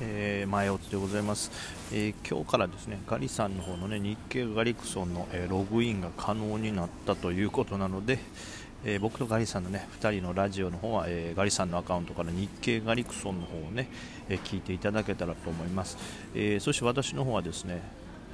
えー、前おつでございます、えー、今日からですねガリさんの方のね日経ガリクソンの、えー、ログインが可能になったということなので、え僕とガリさんのね2人のラジオの方は、えガリさんのアカウントから日経ガリクソンの方をね、え聞いていただけたらと思います、えそして私の方はですね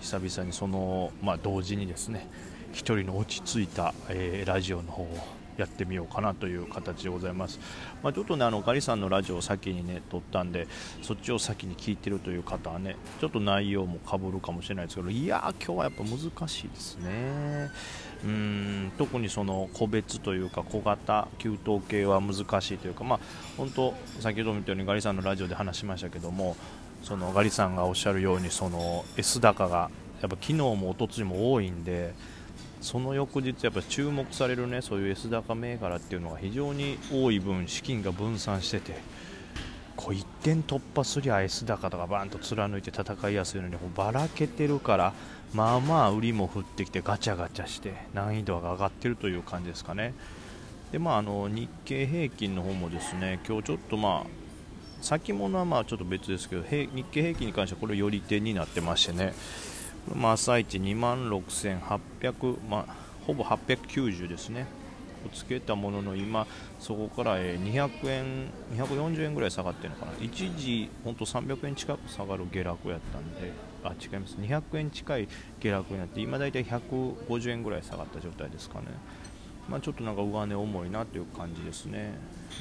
久々にその、まあ、同時にですね1人の落ち着いた、えラジオの方をやってみようかなという形でございます、まあ、ちょっとねあのガリさんのラジオを先にね撮ったんでそっちを先に聞いてるという方はねちょっと内容もかぶるかもしれないですけどいやー今日はやっぱ難しいですね。うん特にその個別というか小型給湯系は難しいというかまあ本当先ほども言ったようにガリさんのラジオで話しましたけどもそのガリさんがおっしゃるようにその S 高がやっぱ昨日もおとついも多いんでその翌日、やっぱ注目されるねそういう S 高銘柄っていうのが非常に多い分資金が分散しててこう1点突破すりゃ S 高とかバーンと貫いて戦いやすいのにこうばらけてるからまあまあ売りも降ってきてガチャガチャして難易度が上がってるという感じですかね。でまあ、あの日経平均の方もですね今日ちょっとまあ先物はまあちょっと別ですけど日経平均に関してはこれ寄り手になってましてねまあ、朝一2万6800、まあ、ほぼ890ですね、をつけたものの今、そこから200円、240円ぐらい下がってるのかな、一時、本当300円近く下がる下落やったんで、あ違います、200円近い下落になって、今大体150円ぐらい下がった状態ですかね。まあ、ちょっとなんか上値重いなという感じですね、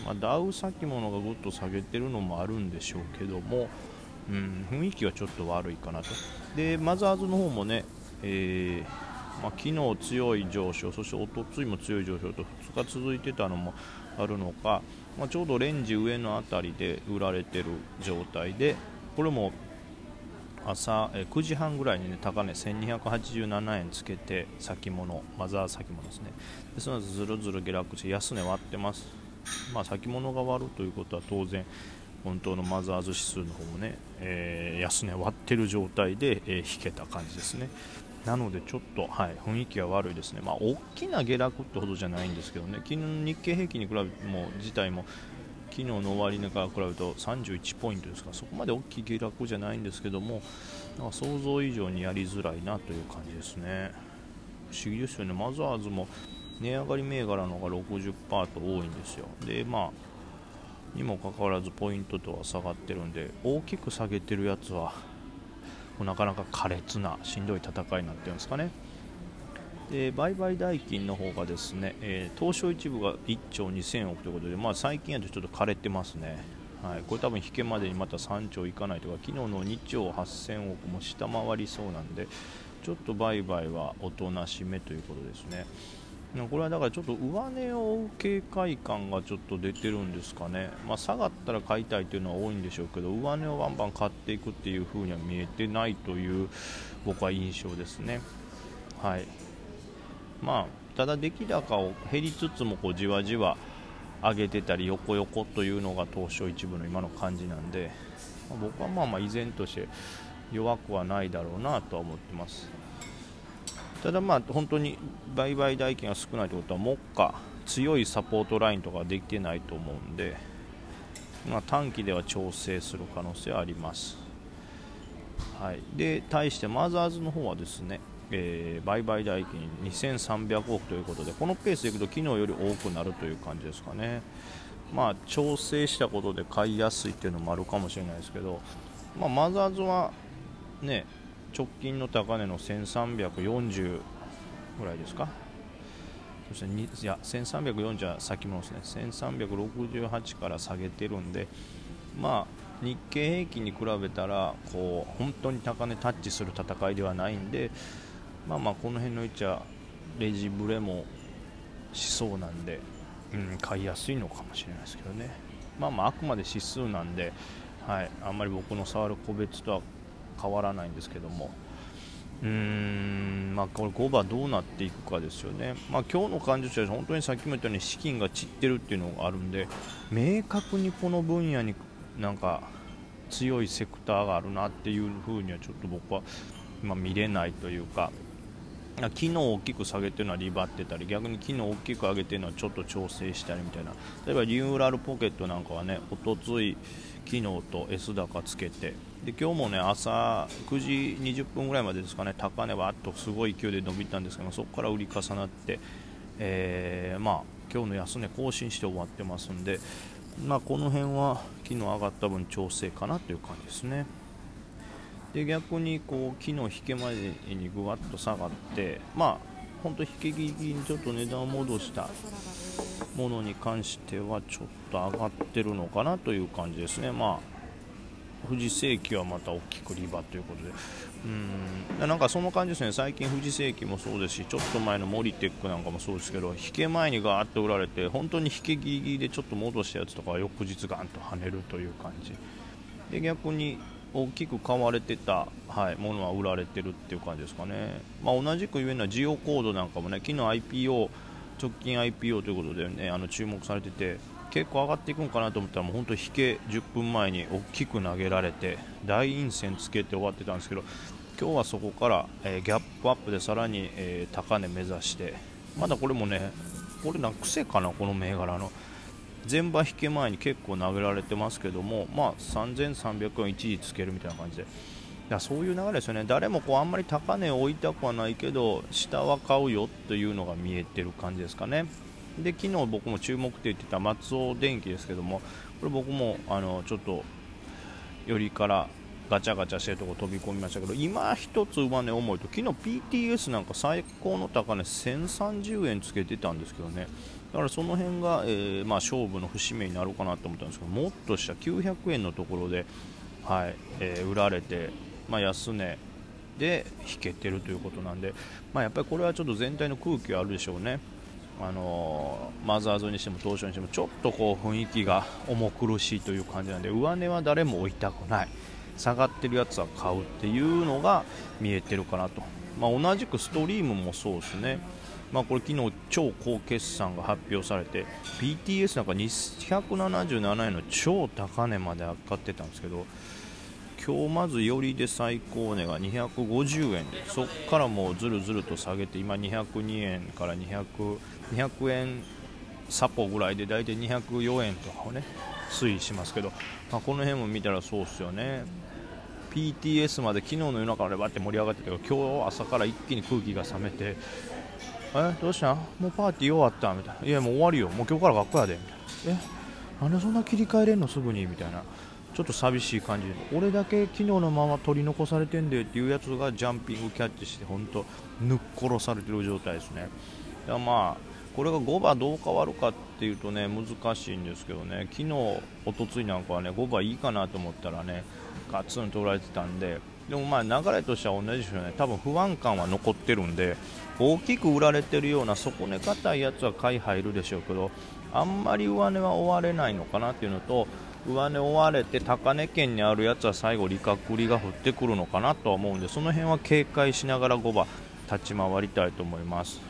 まあ、ダウ先物がぐっと下げてるのもあるんでしょうけども、うん、雰囲気はちょっと悪いかなと。でマザーズの方もね、えー、まあ、昨日強い上昇そしておとついも強い上昇と2日続いてたのもあるのか、まあ、ちょうどレンジ上の辺りで売られてる状態でこれも朝え9時半ぐらいに、ね、高値1287円つけて先物マザー先物ですね。でその後ずるずる下落して安値割ってます。まあ先物が割るということは当然本当のマザーズ指数の方もね、えー、安値割ってる状態で、えー、引けた感じですね。なのでちょっと、はい、雰囲気は悪いですね、まあ、大きな下落ってほどじゃないんですけどね、昨日の日経平均に比べても自体も昨日の終値から比べると31ポイントですからそこまで大きい下落じゃないんですけどもなんか想像以上にやりづらいなという感じですね。不思議ですよね、マザーズも値上がり銘柄の方が60%と多いんですよ。でまあにもかかわらずポイントとは下がってるんで大きく下げてるやつはなかなか苛烈なしんどい戦いになってるんですかね。で売買代金の方がですね、えー、東証一部が1兆2000億ということで、まあ、最近やとちょっと枯れてますね、はい、これ多分引けまでにまた3兆いかないとか昨日の2兆8000億も下回りそうなんでちょっと売買はおとなしめということですね。これはだからちょっと上値を追う警戒感がちょっと出てるんですかね、まあ、下がったら買いたいというのは多いんでしょうけど上値をバンバン買っていくっていう風には見えてないという僕は印象ですね。はいまあ、ただ出来高を減りつつもこうじわじわ上げてたり横横というのが東証一部の今の感じなんで、まあ、僕はまあまあ依然として弱くはないだろうなとは思ってます。ただまあ本当に売買代金が少ないということは目下強いサポートラインとかできてないと思うんで、まあ、短期では調整する可能性はあります、はい、で対してマザーズの方はですね、えー、売買代金2300億ということでこのペースでいくと昨日より多くなるという感じですかね。まあ調整したことで買いやすいっていうのもあるかもしれないですけど、まあ、マザーズはね直近の高値の1340ぐらいですか？そしていや1340は先物ですね。1368から下げてるんでまあ日経平均に比べたらこう本当に高値タッチする戦いではないんでまあまあこの辺の位置はレジブレもしそうなんで、うん、買いやすいのかもしれないですけどね。まあまああくまで指数なんで、はい、あんまり僕の触る個別とは変わらないんですけども。うーんまあ、これ5番どうなっていくかですよね、まあ、今日の感じとしては本当にさっきも言ったように資金が散ってるっていうのがあるんで明確にこの分野になんか強いセクターがあるなっていうふうにはちょっと僕は、ま見れないというか。昨日大きく下げてるのはリバってたり逆に昨日大きく上げてるのはちょっと調整したりみたいな例えばリニューラルポケットなんかはねおとつい昨日と S 高つけてで今日もね朝9時20分ぐらいまでですかね高値はっとすごい勢いで伸びたんですけどそこから売り重なって、えー、まあ、今日の安値更新して終わってますんで、まあ、この辺は昨日上がった分調整かなという感じですね。で逆にこう昨日引け前にぐわっと下がってまあ本当引けぎりにちょっと値段を戻したものに関してはちょっと上がってるのかなという感じですね。まあ富士世紀はまた大きくリバということで。うん。なんかその感じですね。最近富士世紀もそうですしちょっと前のモリテックなんかもそうですけど引け前にガーッと売られて本当に引けぎりぎりでちょっと戻したやつとかは翌日ガンと跳ねるという感じ。で逆に大きく買われてた、はい、ものは売られてるっていう感じですかね、まあ、同じく言えるのはジオコードなんかもね昨日 IPO 直近 IPO ということで、ね、あの注目されてて結構上がっていくんかなと思ったらもう本当引け10分前に大きく投げられて大陰線つけて終わってたんですけど今日はそこから、えー、ギャップアップでさらに、えー、高値目指してまだこれもねこれな癖かなこの銘柄の。前場引け前に結構投げられてますけども、まあ、3300円一時つけるみたいな感じで。だそういう流れですよね、誰もこうあんまり高値を置いたくはないけど下は買うよというのが見えてる感じですかね。で昨日僕も注目って言ってた松尾電機ですけどもこれ僕もあのちょっと寄りからガチャガチャしてるとこ飛び込みましたけど今一つ上値重いと昨日 PTS なんか最高の高値1030円つけてたんですけどねだからその辺が、えー、まあ、勝負の節目になるかなと思ったんですけどもっとした900円のところで、はいえー、売られて、まあ、安値で引けてるということなんで、まあ、やっぱりこれはちょっと全体の空気はあるでしょうね。あのー、マザーズにしても東証にしてもちょっとこう雰囲気が重苦しいという感じなんで上値は誰も置いたくない。下がってるやつは買うっていうのが見えてるかなと、まあ、同じくストリームもそうですね。まあ、これ昨日超高決算が発表されて PTS なんか277円の超高値まで上がってたんですけど今日まずよりで最高値が250円。でそこからもうずるずると下げて今202円から200 200円サポぐらいで大体204円とかをね推移しますけど、まあ、この辺も見たらそうですよね。PTS まで昨日の夜中からバって盛り上がってたけど今日朝から一気に空気が冷めてえどうした？もうパーティー終わったみたいな。いやもう終わりよ。もう今日から学校やで。みたいなえなんでそんな切り替えれんのすぐに？みたいな。ちょっと寂しい感じで。俺だけ昨日のまま取り残されてんでっていうやつがジャンピングキャッチして本当ぬっ殺されてる状態ですね。だまあこれが5番どう変わるかっていうとね難しいんですけどね。昨日、おとついなんかはね5番いいかなと思ったらねガツンとられてたんで。でもまあ流れとしては同じでしょうね。多分不安感は残ってるんで大きく売られてるような底根硬いやつは買い入るでしょうけどあんまり上値は追われないのかなっていうのと上値追われて高値圏にあるやつは最後利確利が降ってくるのかなとは思うんでその辺は警戒しながら5番立ち回りたいと思います。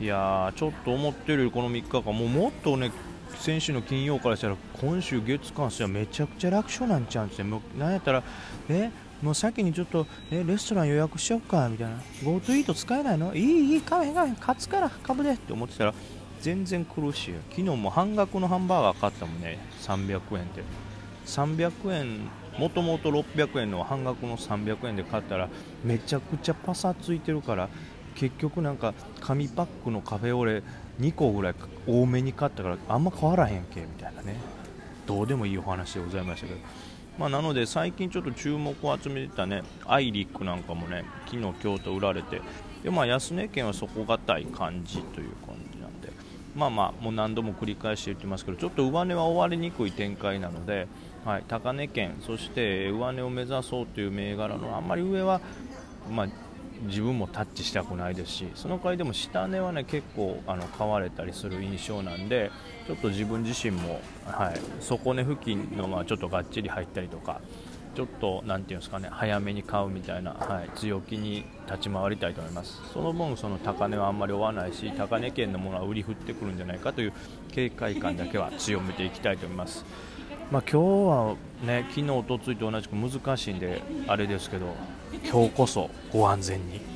いやーちょっと思ってるよりこの3日間もうもっとね先週の金曜からしたら今週月間してはめちゃくちゃ楽勝なんちゃうんですね。なんやったらえ？もう先にちょっとえレストラン予約しようかみたいな。GoTo イート使えないの？いいいい買えへん買えへん勝つから株で。って思ってたら全然苦しい昨日も半額のハンバーガー買ったもんね。300円で300円もともと600円の半額の300円で買ったらめちゃくちゃパサついてるから結局なんか紙パックのカフェオレ2個ぐらい多めに買ったからあんま変わらへんけみたいなね。どうでもいいお話でございましたけど。まあ、なので最近ちょっと注目を集めてたねアイリックなんかもね昨日、今日と売られてで、まあ、安値県は底堅い感じという感じなんでまあまあもう何度も繰り返して言ってますけどちょっと上値は終わりにくい展開なので、はい、高値圏そして上値を目指そうという銘柄のあんまり上は、まあ、自分もタッチしたくないですしその代わりでも下値はね結構あの買われたりする印象なんでちょっと自分自身も、はい、底値付近のまあちょっとがっちり入ったりとかちょっとなていうんですかね早めに買うみたいな、はい、強気に立ち回りたいと思います。その分その高値はあんまり追わないし高値圏のものは売り振ってくるんじゃないかという警戒感だけは強めていきたいと思います。まあ、今日はね昨日、おとついと同じく難しいんであれですけど今日こそご安全に。